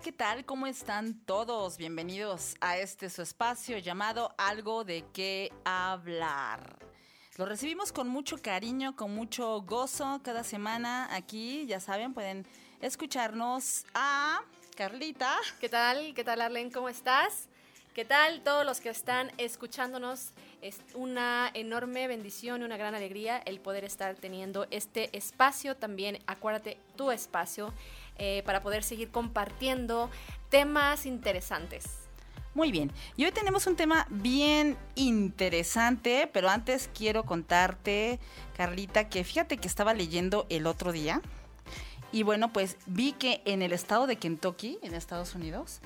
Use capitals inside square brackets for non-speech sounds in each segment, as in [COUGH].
¿qué tal? ¿Cómo están todos? Bienvenidos a este su espacio llamado Algo de qué hablar. Lo recibimos con mucho cariño, con mucho gozo cada semana aquí. Ya saben, pueden escucharnos a Carlita. ¿Qué tal? ¿Qué tal, Arlen? ¿Cómo estás? ¿Qué tal todos los que están escuchándonos? Es una enorme bendición y una gran alegría el poder estar teniendo este espacio también. Acuérdate, tu espacio eh, para poder seguir compartiendo temas interesantes. Muy bien, y hoy tenemos un tema bien interesante, pero antes quiero contarte, Carlita, que fíjate que estaba leyendo el otro día y bueno, pues vi que en el estado de Kentucky, en Estados Unidos,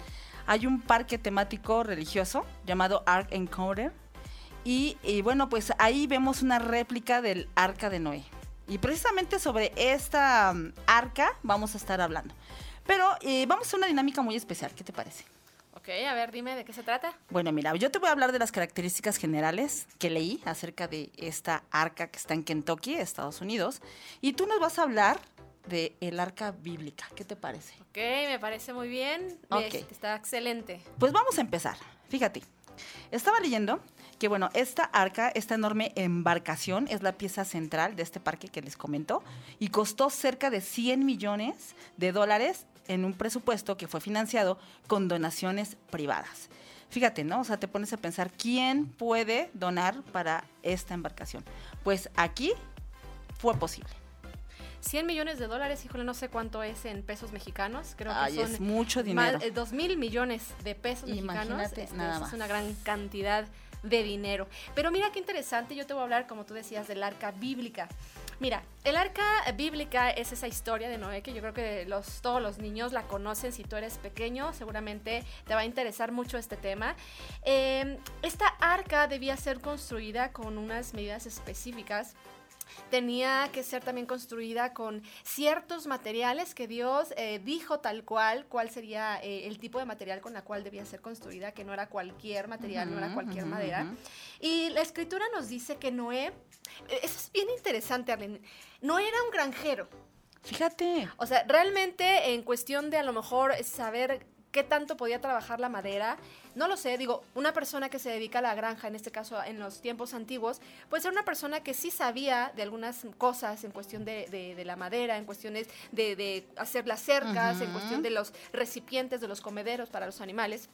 hay un parque temático religioso llamado Ark Encounter y, y bueno, pues ahí vemos una réplica del Arca de Noé. Y precisamente sobre esta um, arca vamos a estar hablando. Pero eh, vamos a hacer una dinámica muy especial. ¿Qué te parece? Ok, a ver, dime de qué se trata. Bueno, mira, yo te voy a hablar de las características generales que leí acerca de esta arca que está en Kentucky, Estados Unidos. Y tú nos vas a hablar de el arca bíblica. ¿Qué te parece? Ok, me parece muy bien. Ok. Está excelente. Pues vamos a empezar. Fíjate, estaba leyendo que bueno, esta arca, esta enorme embarcación es la pieza central de este parque que les comento y costó cerca de 100 millones de dólares en un presupuesto que fue financiado con donaciones privadas. Fíjate, ¿no? O sea, te pones a pensar, ¿quién puede donar para esta embarcación? Pues aquí fue posible. 100 millones de dólares, híjole, no sé cuánto es en pesos mexicanos. Creo que son es mucho dinero. más- eh, 2 mil millones de pesos mexicanos. Imagínate, Este, nada eso más. Es una gran cantidad de dinero. Pero mira qué interesante, yo te voy a hablar, como tú decías, del arca bíblica. Mira, el arca bíblica es esa historia de Noé que yo creo que los, todos los niños la conocen. Si tú eres pequeño, seguramente te va a interesar mucho este tema. Eh, esta arca debía ser construida con unas medidas específicas tenía que ser también construida con ciertos materiales que Dios eh, dijo tal cual, cuál sería eh, el tipo de material con la cual debía ser construida, que no era cualquier material, no era cualquier madera. Y la escritura nos dice que Noé, eh, eso es bien interesante, Arlene, no era un granjero. Fíjate. O sea, realmente en cuestión de a lo mejor saber qué tanto podía trabajar la madera, no lo sé, digo, una persona que se dedica a la granja, en este caso en los tiempos antiguos, puede ser una persona que sí sabía de algunas cosas en cuestión de, de- de la madera, en cuestiones de, de hacer las cercas, en cuestión de los recipientes, de los comederos para los animales.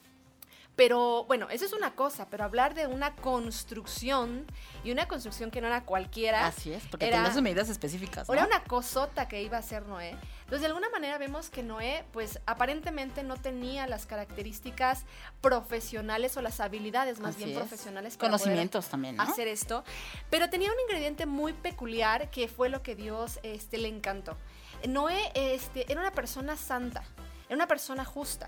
Pero bueno, eso es una cosa, pero hablar de una construcción y una construcción que no era cualquiera. Así es, porque era- tenía sus medidas específicas. ¿no? Era una cosota que iba a ser Noé. Entonces, de alguna manera vemos que Noé, pues aparentemente no tenía las características profesionales o las habilidades más Así bien es. profesionales para poder Conocimientos también, ¿no? hacer esto. Pero tenía un ingrediente muy peculiar que fue lo que Dios este, le encantó. Noé este, era una persona santa, era una persona justa.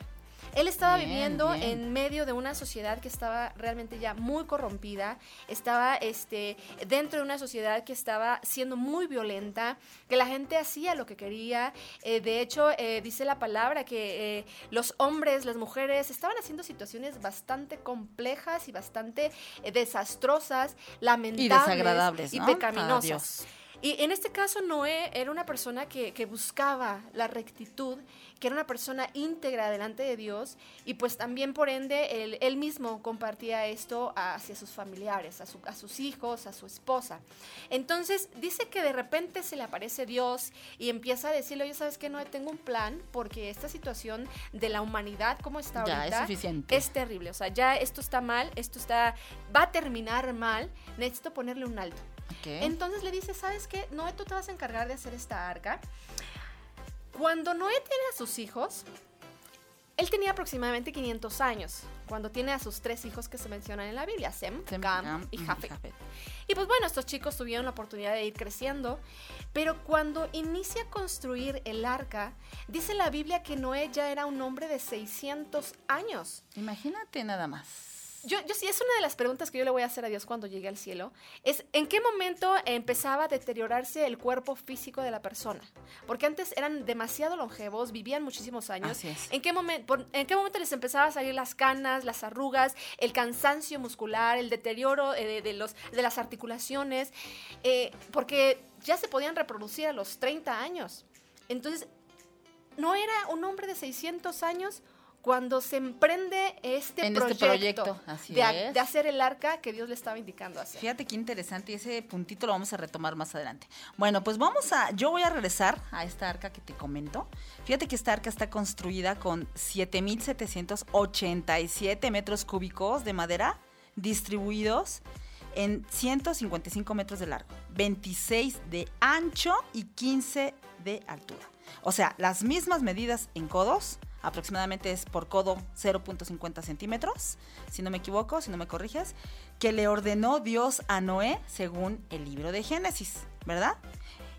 Él estaba Bien, viviendo bien. en medio de una sociedad que estaba realmente ya muy corrompida, estaba este, dentro de una sociedad que estaba siendo muy violenta, que la gente hacía lo que quería. Eh, de hecho, eh, dice la palabra que eh, los hombres, las mujeres, estaban haciendo situaciones bastante complejas y bastante eh, desastrosas, lamentables desagradables, y ¿no? pecaminosas. Adiós. Y en este caso Noé era una persona que, que buscaba la rectitud, que era una persona íntegra delante de Dios y pues también por ende él, él mismo compartía esto hacia sus familiares, a, su- a sus hijos, a su esposa. Entonces dice que de repente se le aparece Dios y empieza a decirle, oye, ¿sabes qué? Noé, tengo un plan porque esta situación de la humanidad como está Ya, es ahorita suficiente. es terrible. O sea, ya esto está mal, esto está, va a terminar mal, necesito ponerle un alto. Entonces le dice, ¿sabes qué? Noé, tú te vas a encargar de hacer esta arca. Cuando Noé tiene a sus hijos, él tenía aproximadamente 500 años, cuando tiene a sus tres hijos que se mencionan en la Biblia, Sem, Sem, Cam Cam, y. Jafet. Y pues bueno, estos chicos tuvieron la oportunidad de ir creciendo, pero cuando inicia a construir el arca, dice la Biblia que Noé ya era un hombre de 600 años. Imagínate nada más. Yo, yo sí, es una de las preguntas que yo le voy a hacer a Dios cuando llegue al cielo. Es ¿en qué momento empezaba a deteriorarse el cuerpo físico de la persona? Porque antes eran demasiado longevos, vivían muchísimos años. Así es. ¿En qué, momen- por- ¿En qué momento les empezaba a salir las canas, las arrugas, el cansancio muscular, el deterioro eh, de, de los, de las articulaciones? Eh, porque ya se podían reproducir a los 30 años. Entonces, no era un hombre de 600 años cuando se emprende este, En proyecto, este proyecto, así de, a- es. de hacer el arca que Dios le estaba indicando hacer. Fíjate qué interesante, y ese puntito lo vamos a retomar más adelante. Bueno, pues vamos a, yo voy a regresar a esta arca que te comento. Fíjate que esta arca está construida con 7.787 metros cúbicos de madera distribuidos en 155 metros de largo, 26 de ancho y 15 de altura. O sea, las mismas medidas en codos, aproximadamente es por codo 0.50 centímetros, si no me equivoco, si no me corriges, que le ordenó Dios a Noé según el libro de Génesis, ¿verdad?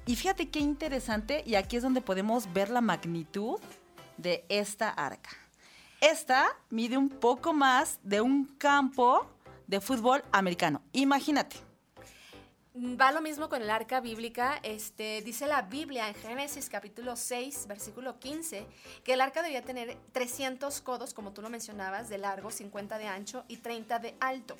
Y fíjate qué interesante, y aquí es donde podemos ver la magnitud de esta arca. Esta mide un poco más de un campo de fútbol americano. Imagínate. Va lo mismo con el arca bíblica. Este, dice la Biblia en Génesis capítulo 6, versículo 15, que el arca debía tener 300 codos, como tú lo mencionabas, de largo, 50 de ancho y 30 de alto.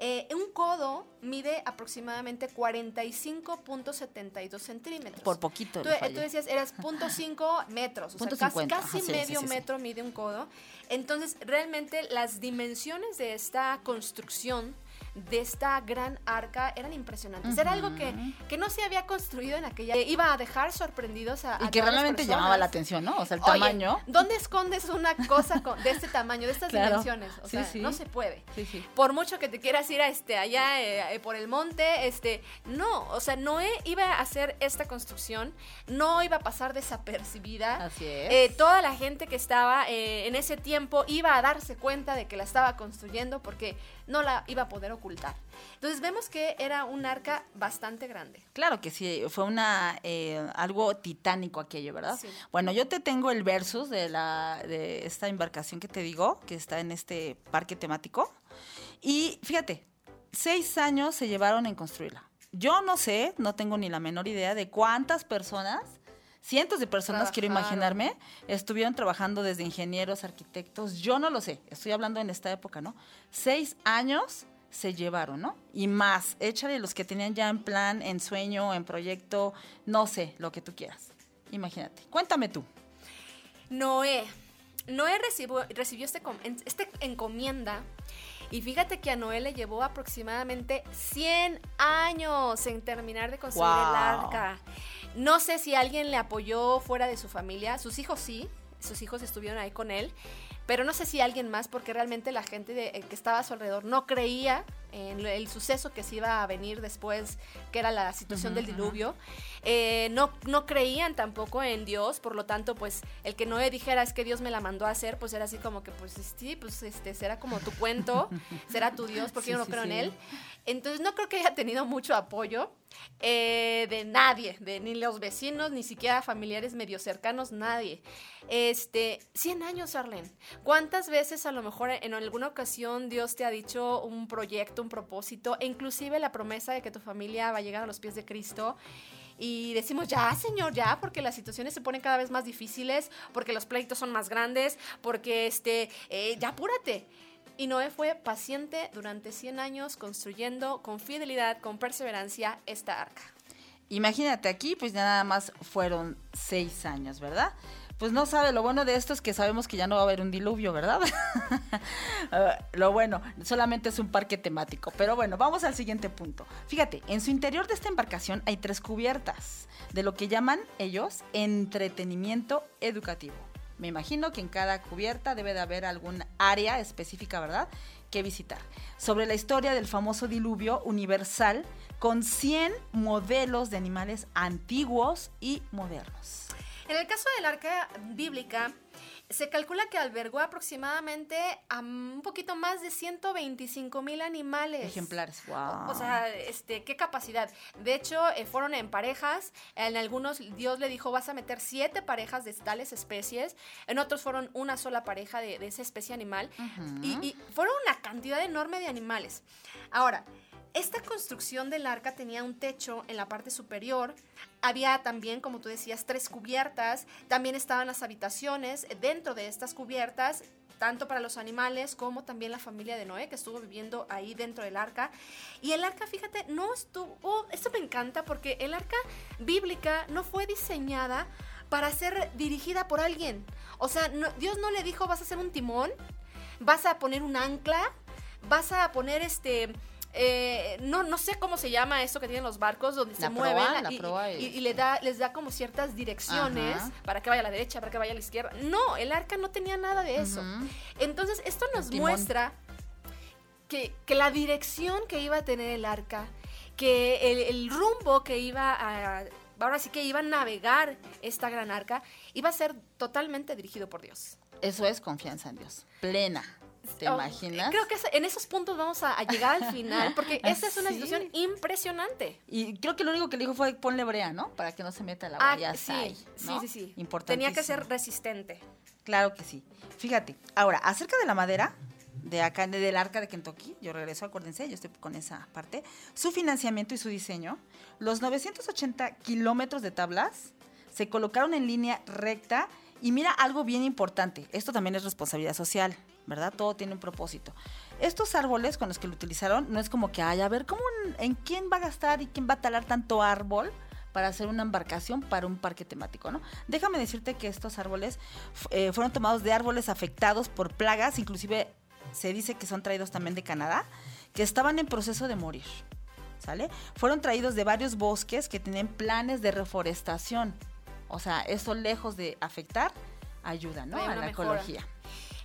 Eh, un codo mide aproximadamente 45.72 centímetros. Por poquito. Tú, eh, tú decías, eras .5 [LAUGHS] metros, o sea, Punto casi, 50, casi ajá, sí, medio sí, sí, sí. metro mide un codo. Entonces, realmente las dimensiones de esta construcción, de esta gran arca, eran impresionantes. Era algo que, que no se había construido en aquella... eh, iba a dejar sorprendidos a... y a que todas las realmente personas. llamaba la atención, ¿no? O sea, el Oye, tamaño. ¿Dónde escondes una cosa con- de este tamaño, de estas Claro. dimensiones? O Sí, sea, sí. no se puede Sí, por mucho que te quieras ir a este allá eh, eh, por el monte, este, no, o sea, Noé iba a hacer esta construcción, no iba a pasar desapercibida. Así es. Eh, toda la gente que estaba eh, en ese tiempo iba a darse cuenta de que la estaba construyendo porque no la iba a poder ocultar. Entonces vemos que era un arca bastante grande. Claro que sí, fue una eh, algo titánico aquello, ¿verdad? Sí. Bueno, yo te tengo el versus de la de esta embarcación que te digo, que está en este parque temático. Y fíjate, seis años se llevaron en construirla. Yo no sé, no tengo ni la menor idea de cuántas personas, cientos de personas, quiero Trabajaron. imaginarme, estuvieron trabajando desde ingenieros, arquitectos. Yo no lo sé, estoy hablando en esta época, ¿no? Seis años se llevaron, ¿no? Y más, échale los que tenían ya en plan, en sueño, en proyecto, no sé, lo que tú quieras. Imagínate. Cuéntame tú. Noé. Noé recibió, recibió este, este encomienda y fíjate que a Noé le llevó aproximadamente 100 años en terminar de construir el arca. No sé si alguien le apoyó fuera de su familia, sus hijos sí, sus hijos estuvieron ahí con él, pero no sé si alguien más porque realmente la gente de- eh, que estaba a su alrededor no creía en el suceso que se iba a venir después, que era la situación del diluvio. Eh, no, no creían tampoco en Dios, por lo tanto, pues el que Noé dijera es que Dios me la mandó a hacer, pues era así como que, pues sí, pues este será como tu cuento, [LAUGHS] será tu Dios, porque Sí, yo no sí, creo en sí. él. Entonces no creo que haya tenido mucho apoyo eh, de nadie, de ni los vecinos, ni siquiera familiares medio cercanos, nadie. Este, 100 años, Arlen. ¿Cuántas veces a lo mejor en alguna ocasión Dios te ha dicho un proyecto, un propósito, e inclusive la promesa de que tu familia va a llegar a los pies de Cristo? Y decimos, ya, Señor, ya, porque las situaciones se ponen cada vez más difíciles, porque los pleitos son más grandes, porque, este, eh, ya apúrate. Y Noé fue paciente durante 100 años construyendo con fidelidad, con perseverancia esta arca. Imagínate aquí, pues ya nada más fueron seis años, ¿verdad? Pues no sabe, lo bueno de esto es que sabemos que ya no va a haber un diluvio, ¿verdad? [LAUGHS] Ah, lo bueno, solamente es un parque temático. Pero bueno, vamos al siguiente punto. Fíjate, en su interior de esta embarcación hay tres cubiertas, de lo que llaman ellos entretenimiento educativo. Me imagino que en cada cubierta debe de haber algún área específica, ¿verdad? Que visitar. Sobre la historia del famoso diluvio universal con 100 modelos de animales antiguos y modernos. En el caso del arca bíblica, se calcula que albergó aproximadamente a un poquito más de 125 mil animales. Ejemplares, wow. O sea, este, qué capacidad. De hecho, eh, fueron en parejas. En algunos Dios le dijo, vas a meter siete parejas de tales especies. En otros fueron una sola pareja de, de esa especie animal. Ujú. y, y fueron una cantidad enorme de animales. Ahora, esta construcción del arca tenía un techo en la parte superior. Había también, como tú decías, tres cubiertas. También estaban las habitaciones dentro de estas cubiertas tanto para los animales como también la familia de Noé que estuvo viviendo ahí dentro del arca. Y el arca, fíjate, no estuvo, esto me encanta porque el arca bíblica no fue diseñada para ser dirigida por alguien. O sea, Dios no le dijo vas a hacer un timón, vas a poner un ancla, vas a poner este... Eh, no, no sé cómo se llama eso que tienen los barcos donde se mueven y, le da, les da como ciertas direcciones para que vaya a la derecha, para que vaya a la izquierda. No, el arca no tenía nada de eso. Entonces, esto nos muestra que, la dirección que iba a tener el arca, que el, el rumbo que iba a ahora sí que iba a navegar esta gran arca, iba a ser totalmente dirigido por Dios. Eso es confianza en Dios, plena. ¿Te oh, imaginas? Creo que en esos puntos vamos a, llegar al final, porque [LAUGHS] esta es una situación impresionante. Y creo que lo único que le dijo fue ponle brea, ¿no? Para que no se meta la ah, sí, sí, sí, sí. Tenía que ser resistente. Claro que sí. Fíjate, ahora, acerca de la madera, de acá, del arca de Kentucky, yo regreso, acuérdense, yo estoy con esa parte, su financiamiento y su diseño, los 980 kilómetros de tablas se colocaron en línea recta y mira algo bien importante, esto también es responsabilidad social, ¿verdad? Todo tiene un propósito. Estos árboles con los que lo utilizaron no es como que, ay, a ver, ¿cómo, en quién va a gastar y quién va a talar tanto árbol? para hacer una embarcación para un parque temático, ¿no? Déjame decirte que estos árboles eh, fueron tomados de árboles afectados por plagas, inclusive se dice que son traídos también de Canadá, que estaban en proceso de morir. ¿Sale? Fueron traídos de varios bosques que tienen planes de reforestación. O sea, eso lejos de afectar, ayuda, ¿no? a la ecología.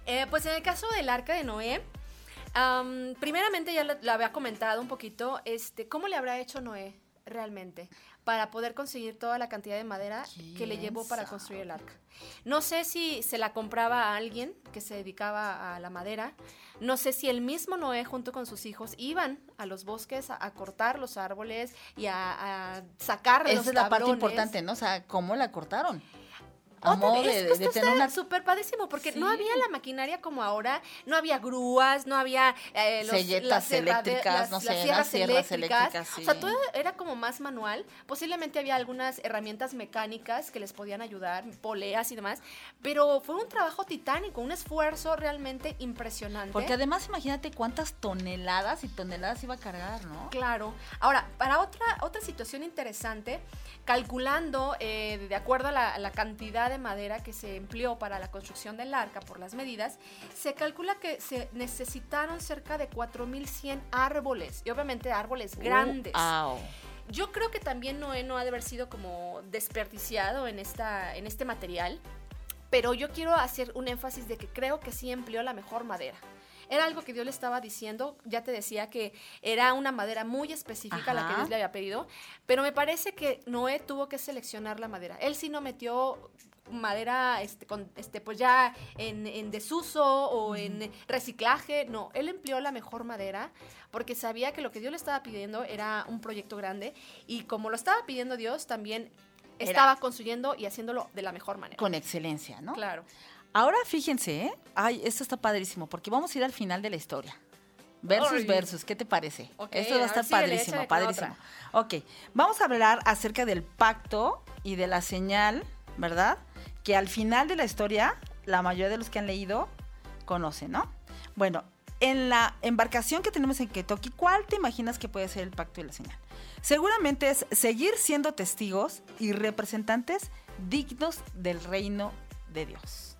Eh, pues en el caso del arca de Noé, primeramente ya lo, había comentado un poquito, este, ¿cómo le habrá hecho Noé realmente? para poder conseguir toda la cantidad de madera que le llevó para construir el arca. No sé si se la compraba a alguien que se dedicaba a la madera. No sé si el mismo Noé junto con sus hijos iban a los bosques a, cortar los árboles y a, a sacar Esa es la parte importante, ¿no? O sea, ¿cómo la cortaron? A de, súper padrísimo porque no había la maquinaria como ahora, no había grúas, no había eh, los, las eléctricas, no sé, las sierras, eléctricas. O sea, todo era como más manual. Posiblemente había algunas herramientas mecánicas que les podían ayudar, poleas y demás, pero fue un trabajo titánico, un esfuerzo realmente impresionante. Porque además imagínate cuántas toneladas y toneladas iba a cargar, ¿no? Claro. Ahora, para otra, otra situación interesante, calculando eh, de acuerdo a la, cantidad de madera que se empleó para la construcción del arca por las medidas, se calcula que se necesitaron cerca de 4.100 árboles, y obviamente árboles grandes. Yo creo que también Noé no ha de haber sido como desperdiciado en, esta, en este material, pero yo quiero hacer un énfasis de que creo que sí empleó la mejor madera. Era algo que Dios le estaba diciendo, ya te decía que era una madera muy específica la que Dios le había pedido, pero me parece que Noé tuvo que seleccionar la madera. Él sí no metió madera este, con, este, pues ya en, desuso o en reciclaje, no, él empleó la mejor madera porque sabía que lo que Dios le estaba pidiendo era un proyecto grande y como lo estaba pidiendo Dios, también estaba construyendo y haciéndolo de la mejor manera. Con excelencia, ¿no? Claro. Ahora fíjense, ¿eh? Ay, esto está padrísimo, porque vamos a ir al final de la historia. Versus, versus, ¿qué te parece? esto va a estar padrísimo, padrísimo. Ok, vamos a hablar acerca del pacto y de la señal, ¿verdad? Que al final de la historia, la mayoría de los que han leído conocen, ¿no? Bueno, en la embarcación que tenemos en Kentucky, ¿cuál te imaginas que puede ser el pacto y la señal? Seguramente es seguir siendo testigos y representantes dignos del reino de Dios.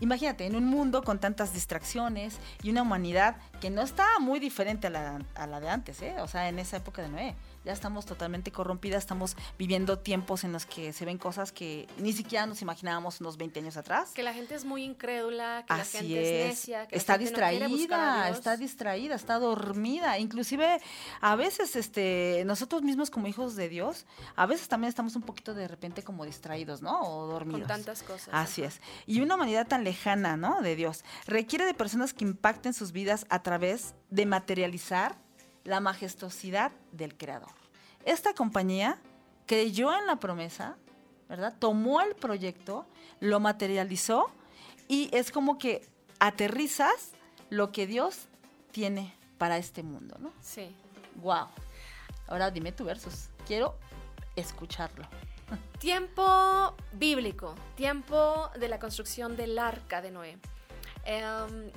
Imagínate, en un mundo con tantas distracciones y una humanidad que no está muy diferente a la, de antes, ¿eh? o sea, en esa época de Noé ya estamos totalmente corrompidas, estamos viviendo tiempos en los que se ven cosas que ni siquiera nos imaginábamos unos 20 años atrás. Que la gente es muy incrédula, que la gente es, necia, que está distraída, está distraída, está dormida, inclusive a veces este nosotros mismos como hijos de Dios, a veces también estamos un poquito de repente como distraídos, ¿no? O dormidos. Con tantas cosas. Así es. Y una humanidad tan lejana, ¿no? De Dios, requiere de personas que impacten sus vidas a través de materializar la majestuosidad del creador. Esta compañía creyó en la promesa, ¿verdad? Tomó el proyecto, lo materializó y es como que aterrizas lo que Dios tiene para este mundo, ¿no? Sí. Wow. Ahora dime tu versus. Quiero escucharlo. [LAUGHS] Tiempo bíblico, tiempo de la construcción del arca de Noé. Em,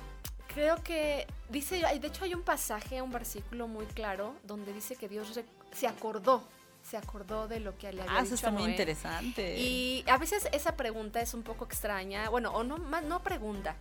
creo que dice, de hecho hay un pasaje, un versículo muy claro donde dice que Dios se acordó, se acordó de lo que le había Ah, dicho eso está a muy interesante. Y a veces esa pregunta es un poco extraña, bueno, o no, más, no pregunta,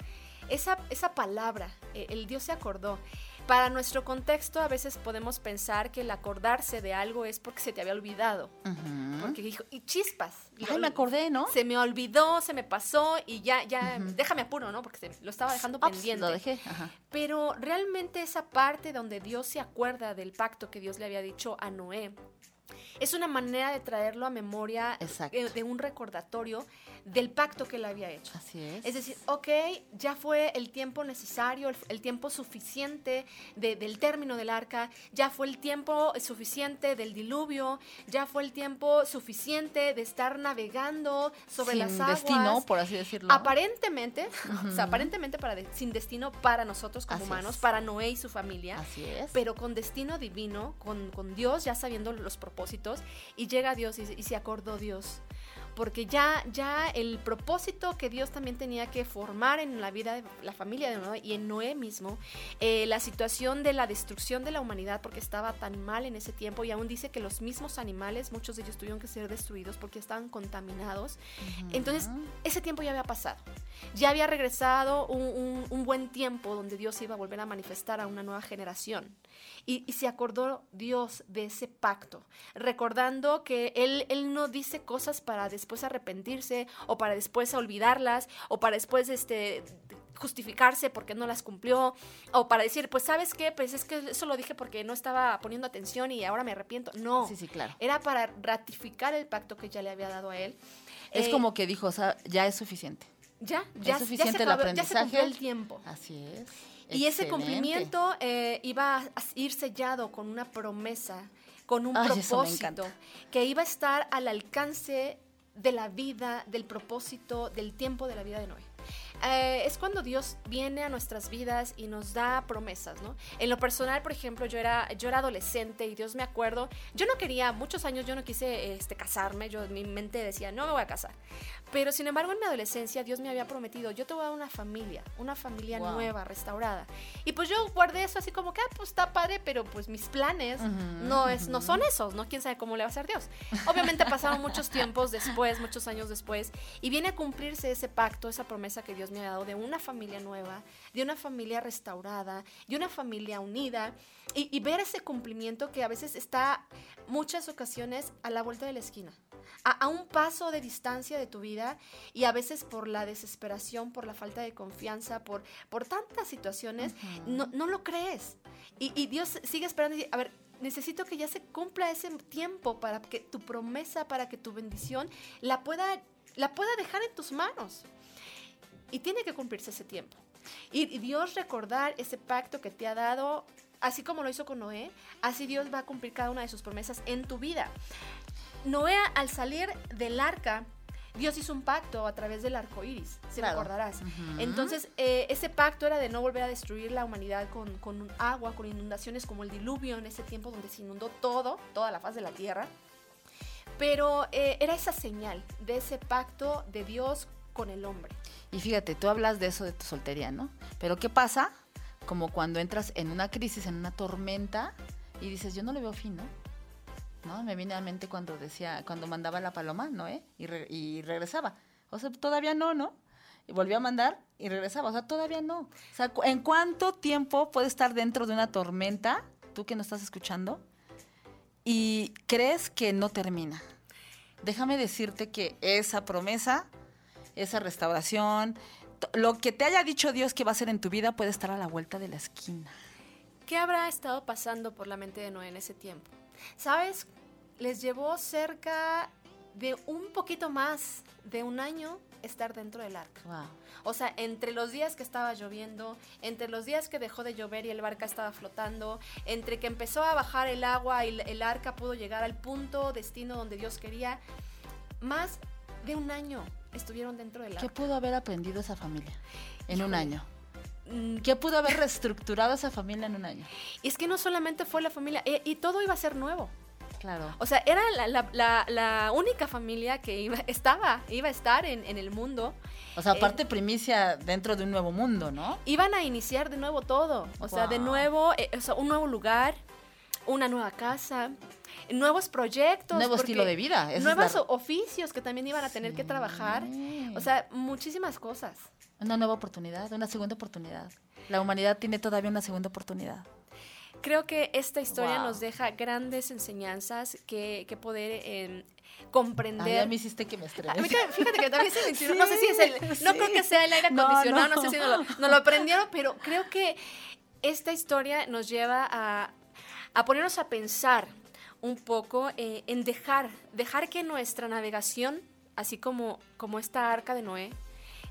esa, esa palabra, eh, el Dios se acordó. Para nuestro contexto a veces podemos pensar que el acordarse de algo es porque se te había olvidado, Ujú. porque dijo, y chispas. Ay, me acordé, ¿no? Se me olvidó, se me pasó y ya, ya, déjame apuro, ¿no? Porque se- lo estaba dejando pues, pendiente. lo dejé. Ajá. Pero realmente esa parte donde Dios se acuerda del pacto que Dios le había dicho a Noé, es una manera de traerlo a memoria Exacto. eh, de un recordatorio del pacto que él había hecho. Así es. Es decir, ok, ya fue el tiempo necesario, el, el tiempo suficiente de- del término del arca, ya fue el tiempo suficiente del diluvio, ya fue el tiempo suficiente de estar navegando sobre Sin las aguas. destino, por así decirlo. Aparentemente, o sea, aparentemente para de- sin destino para nosotros como Así humanos, es. para Noé y su familia, Así es. pero con destino divino, con, con Dios, ya sabiendo los propósitos, y llega Dios y, y se acordó Dios. Porque ya, ya el propósito que Dios también tenía que formar en la vida de la familia de Noé y en Noé mismo, eh, la situación de la destrucción de la humanidad porque estaba tan mal en ese tiempo y aún dice que los mismos animales, muchos de ellos tuvieron que ser destruidos porque estaban contaminados. Entonces, ese tiempo ya había pasado. Ya había regresado un, un- un buen tiempo donde Dios iba a volver a manifestar a una nueva generación. Y, y se acordó Dios de ese pacto, recordando que él, él no dice cosas para después arrepentirse o para después olvidarlas o para después este, justificarse porque no las cumplió o para decir, pues sabes qué, pues es que eso lo dije porque no estaba poniendo atención y ahora me arrepiento. No, Sí, sí, claro. era para ratificar el pacto que ya le había dado a él. Es Eh, como que dijo, o sea, ya es suficiente. ya, ya, ya suficiente se el acabó, ya se aprendizaje. cumplió el tiempo. Así es. Y ese cumplimiento eh, iba a ir sellado con una promesa, con un Ay, propósito, que iba a estar al alcance de la vida, del propósito, del tiempo de la vida de Noé. Eh, es cuando Dios viene a nuestras vidas y nos da promesas, ¿no? En lo personal, por ejemplo, yo era, yo era adolescente y Dios me acuerdo, yo no quería, muchos años yo no quise este, casarme, yo en mi mente decía, no me voy a casar. Pero sin embargo, en mi adolescencia, Dios me había prometido, yo te voy a dar una familia, una familia Wow. nueva, restaurada. Y pues yo guardé eso así como que, ah, pues está padre, pero pues mis planes no, es, no son esos, ¿no? ¿Quién sabe cómo le va a hacer Dios? Obviamente pasaron muchos tiempos después, muchos años después, y viene a cumplirse ese pacto, esa promesa que Dios me ha dado de una familia nueva, de una familia restaurada, de una familia unida, y, y ver ese cumplimiento que a veces está muchas ocasiones a la vuelta de la esquina. A, a un paso de distancia de tu vida y a veces por la desesperación, por la falta de confianza, por, por tantas situaciones, no, no lo crees. Y, y Dios sigue esperando y dice, a ver, necesito que ya se cumpla ese tiempo para que tu promesa, para que tu bendición la pueda, la pueda dejar en tus manos. Y tiene que cumplirse ese tiempo. Y, y Dios recordar ese pacto que te ha dado, así como lo hizo con Noé, así Dios va a cumplir cada una de sus promesas en tu vida. Noé, al salir del arca, Dios hizo un pacto a través del arco iris, si Claro. recordarás. Entonces, eh, ese pacto era de no volver a destruir la humanidad con, con agua, con inundaciones como el diluvio en ese tiempo donde se inundó todo, toda la faz de la tierra. Pero eh, era esa señal de ese pacto de Dios con el hombre. Y fíjate, tú hablas de eso de tu soltería, ¿no? Pero ¿qué pasa? Como cuando entras en una crisis, en una tormenta, y dices, yo no le veo fin, ¿no? ¿No? Me viene a la mente cuando decía, cuando mandaba la paloma, ¿no? eh? Y, re- y regresaba. O sea, todavía no, ¿no? Y volvía a mandar y regresaba. O sea, todavía no. O sea, ¿en cuánto tiempo puede estar dentro de una tormenta, tú que no estás escuchando, y crees que no termina? Déjame decirte que esa promesa, esa restauración, lo que te haya dicho Dios que va a hacer en tu vida puede estar a la vuelta de la esquina. ¿Qué habrá estado pasando por la mente de Noé en ese tiempo? ¿Sabes? Les llevó cerca de un poquito más de un año estar dentro del arca. Wow. O sea, entre los días que estaba lloviendo, entre los días que dejó de llover y el barca estaba flotando, entre que empezó a bajar el agua y el arca pudo llegar al punto destino donde Dios quería, más de un año estuvieron dentro del ¿Qué pudo haber aprendido esa familia en un año? Mm, ¿Qué pudo haber reestructurado esa familia en un año? Es que no solamente fue la familia, eh, y todo iba a ser nuevo. Claro. O sea, era la, la- la- la única familia que iba, [LAUGHS] estaba, iba a estar en, en el mundo. O sea, eh, aparte primicia dentro de un nuevo mundo, ¿no? Iban a iniciar de nuevo todo. O sea, de nuevo, eh, o sea, un nuevo lugar, una nueva casa. Nuevos proyectos. Nuevo estilo de vida. Nuevos la- oficios que también iban a tener que trabajar. Sí. O sea, muchísimas cosas. Una nueva oportunidad, una segunda oportunidad. La humanidad tiene todavía una segunda oportunidad. Creo que esta historia Wow. nos deja grandes enseñanzas que, que poder eh, Ay, comprender. a mí hiciste que me A mí fíjate que también se hicieron- no sé [LAUGHS] si es el, no Sí, creo que sea el aire [LAUGHS] No, acondicionado, no, no. sé si nos lo, nos lo prendieron, pero creo que esta historia nos lleva a, a ponernos a pensar un poco eh, en dejar, dejar que nuestra navegación, así como, como esta arca de Noé,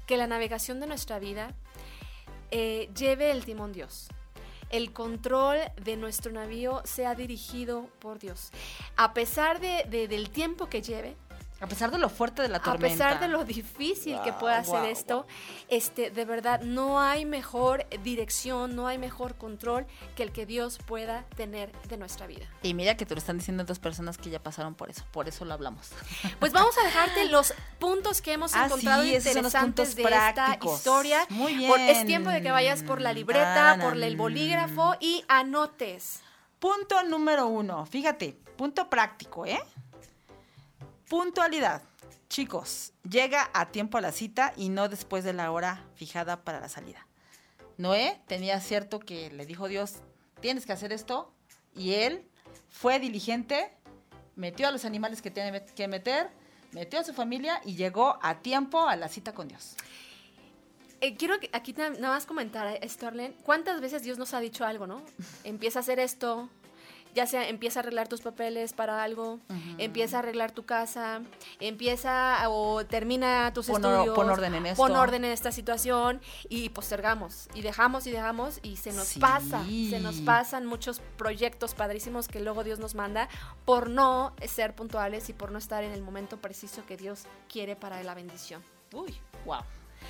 que la navegación de nuestra vida eh, lleve el timón Dios. El control de nuestro navío sea dirigido por Dios. A pesar de- de- del tiempo que lleve, A pesar de lo fuerte de la a tormenta. pesar de lo difícil que pueda ser esto, este, de verdad no hay mejor dirección, no hay mejor control que el que Dios pueda tener de nuestra vida. Y mira que te lo están diciendo dos personas que ya pasaron por eso. Por eso lo hablamos. [LAUGHS] Pues vamos a dejarte los puntos que hemos Ah, encontrado sí, interesantes de esta historia. Muy bien. Por- es tiempo de que vayas por la libreta, Taran. por el bolígrafo y anotes. Punto número uno. Fíjate, punto práctico, ¿eh? Puntualidad. Chicos, llega a tiempo a la cita y no después de la hora fijada para la salida. Noé tenía cierto que le dijo Dios, tienes que hacer esto, y él fue diligente, metió a los animales que tiene que meter, metió a su familia y llegó a tiempo a la cita con Dios. Eh, quiero que aquí na- nada más comentar, eh, Storlen, ¿cuántas veces Dios nos ha dicho algo, no? [LAUGHS] Empieza a hacer esto, ya sea empieza a arreglar tus papeles para algo, empieza a arreglar tu casa, empieza o termina tus Pon estudios, pon orden en esto. pon orden en esta situación y postergamos y dejamos y dejamos y se nos Sí. pasa, se nos pasan muchos proyectos padrísimos que luego Dios nos manda por no ser puntuales y por no estar en el momento preciso que Dios quiere para la bendición. Uy, wow.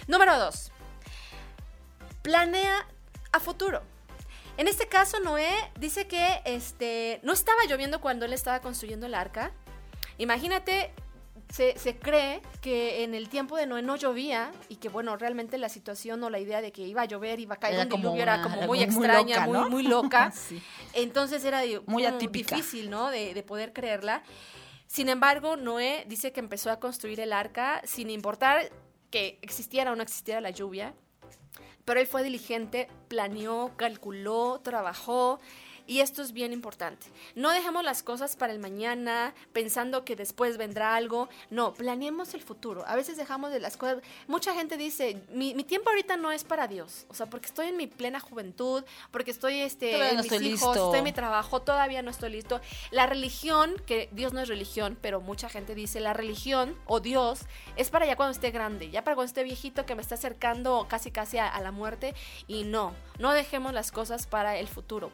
Número dos, planea a futuro. En este caso, Noé dice que este, no estaba lloviendo cuando él estaba construyendo el arca. Imagínate, se, se cree que en el tiempo de Noé no llovía y que, bueno, realmente la situación o la idea de que iba a llover, iba a caer un como diluvio, era como muy extraña, loca, muy, ¿no? muy loca. [LAUGHS] Sí. Entonces era Muy difícil, ¿no? De, de poder creerla. Sin embargo, Noé dice que empezó a construir el arca sin importar que existiera o no existiera la lluvia. Pero él fue diligente, planeó, calculó, trabajó. Y esto es bien importante. No dejemos las cosas para el mañana pensando que después vendrá algo. No, planeemos el futuro. A veces dejamos de las cosas. Mucha gente dice, mi, mi tiempo ahorita no es para Dios. O sea, porque estoy en mi plena juventud, porque estoy este, Todavía en no mis estoy hijos, listo. estoy en mi trabajo, todavía no estoy listo. La religión, que Dios no es religión, pero mucha gente dice, la religión o Dios es para ya cuando esté grande, ya para cuando esté viejito que me está acercando casi casi a, a la muerte. Y no, no dejemos las cosas para el futuro.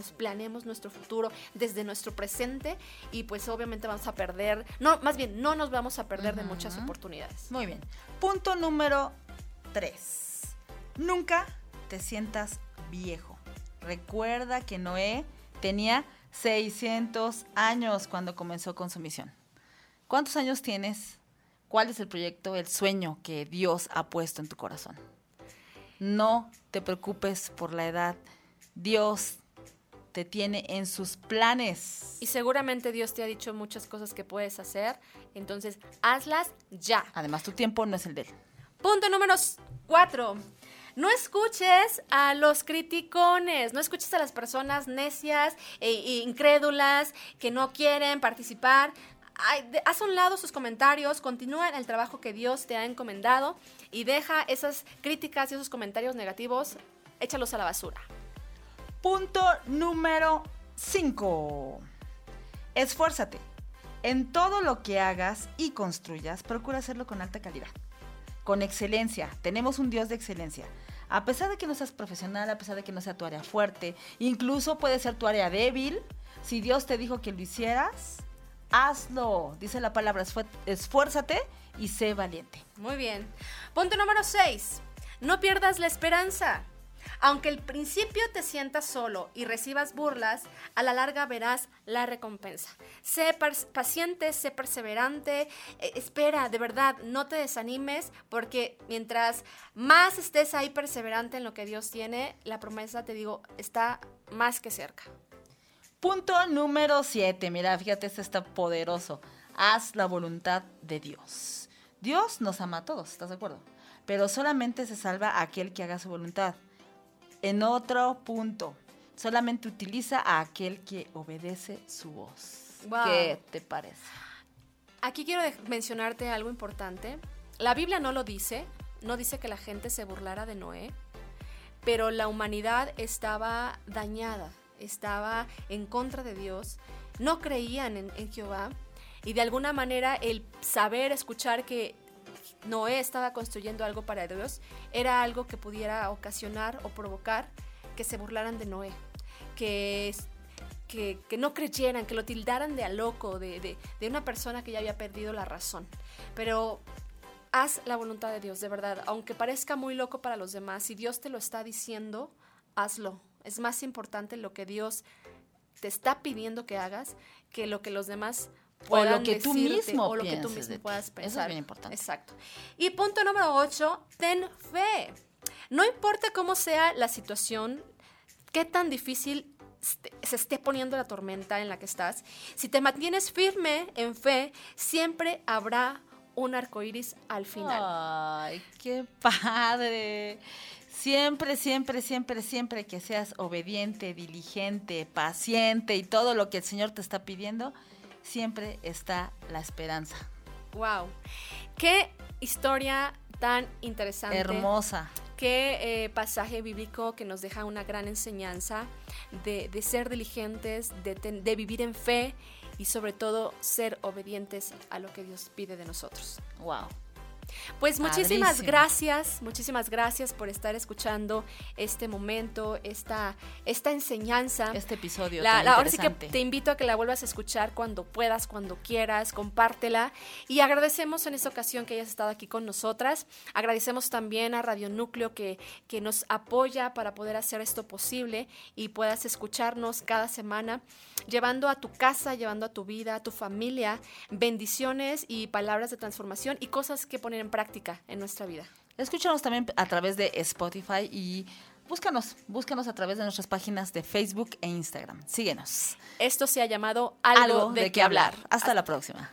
Planemos, planeemos nuestro futuro desde nuestro presente y pues obviamente vamos a perder, no, más bien no nos vamos a perder de muchas oportunidades. Muy bien. Punto número 3. Nunca te sientas viejo. Recuerda que Noé tenía 600 años cuando comenzó con su misión. ¿Cuántos años tienes? ¿Cuál es el proyecto, el sueño que Dios ha puesto en tu corazón? No te preocupes por la edad. Dios te tiene en sus planes. Y seguramente Dios te ha dicho muchas cosas que puedes hacer, entonces hazlas ya. Además, tu tiempo no es el de él. Punto número 4. No escuches a los criticones, no escuches a las personas necias e, e incrédulas que no quieren participar. Ay, de- haz a un lado sus comentarios, continúa en el trabajo que Dios te ha encomendado y deja esas críticas y esos comentarios negativos, échalos a la basura. Punto número 5. Esfuérzate. En todo lo que hagas y construyas, procura hacerlo con alta calidad. Con excelencia. Tenemos un Dios de excelencia. A pesar de que no seas profesional, a pesar de que no sea tu área fuerte, incluso puede ser tu área débil, si Dios te dijo que lo hicieras, hazlo. Dice la palabra, esfué- esfuérzate y sé valiente. Muy bien. Punto número 6. No pierdas la esperanza. Aunque al principio te sientas solo y recibas burlas, a la larga verás la recompensa. Sé paciente, sé perseverante, eh, espera, de verdad, no te desanimes, porque mientras más estés ahí perseverante en lo que Dios tiene, la promesa, te digo, está más que cerca. Punto número 7. Mira, fíjate, este está poderoso. Haz la voluntad de Dios. Dios nos ama a todos, ¿estás de acuerdo? Pero solamente se salva aquel que haga su voluntad. En otro punto, solamente utiliza a aquel que obedece su voz. Wow. ¿Qué te parece? Aquí quiero mencionarte algo importante. La Biblia no lo dice, no dice que la gente se burlara de Noé, pero la humanidad estaba dañada, estaba en contra de Dios, no creían en, en Jehová y de alguna manera el saber, escuchar que Noé estaba construyendo algo para Dios era algo que pudiera ocasionar o provocar que se burlaran de Noé, que que, que no creyeran, que lo tildaran de a loco, de, de- de una persona que ya había perdido la razón. Pero haz la voluntad de Dios, de verdad. Aunque parezca muy loco para los demás, si Dios te lo está diciendo, hazlo. Es más importante lo que Dios te está pidiendo que hagas que lo que los demás O lo que tú decirte, mismo o lo que tú pienses mismo de ti. puedas Eso es pensar. bien importante. Exacto. Y punto número 8, ten fe. No importa cómo sea la situación, qué tan difícil este- se esté poniendo la tormenta en la que estás, si te mantienes firme en fe, siempre habrá un arco iris al final. Ay, qué padre. Siempre, siempre, siempre, siempre que seas obediente, diligente, paciente y todo lo que el Señor te está pidiendo, siempre está la esperanza. Wow. Qué historia tan interesante. Hermosa. Qué eh, pasaje bíblico que nos deja una gran enseñanza de, de ser diligentes, de, ten- de vivir en fe y sobre todo ser obedientes a lo que Dios pide de nosotros. Wow. Pues muchísimas Padrísimo. gracias, muchísimas gracias por estar escuchando este momento, esta, esta enseñanza. Este episodio La- tan la- ahora sí que te invito a que la vuelvas a escuchar cuando puedas, cuando quieras, compártela. Y agradecemos en esta ocasión que hayas estado aquí con nosotras. Agradecemos también a Radio Núcleo que, que nos apoya para poder hacer esto posible y puedas escucharnos cada semana, llevando a tu casa, llevando a tu vida, a tu familia, bendiciones y palabras de transformación y cosas que poner en práctica en nuestra vida. Escúchanos también a través de Spotify y búscanos, búscanos a través de nuestras páginas de Facebook e Instagram. Síguenos. Esto se ha llamado Algo, de, qué hablar. Hasta la próxima.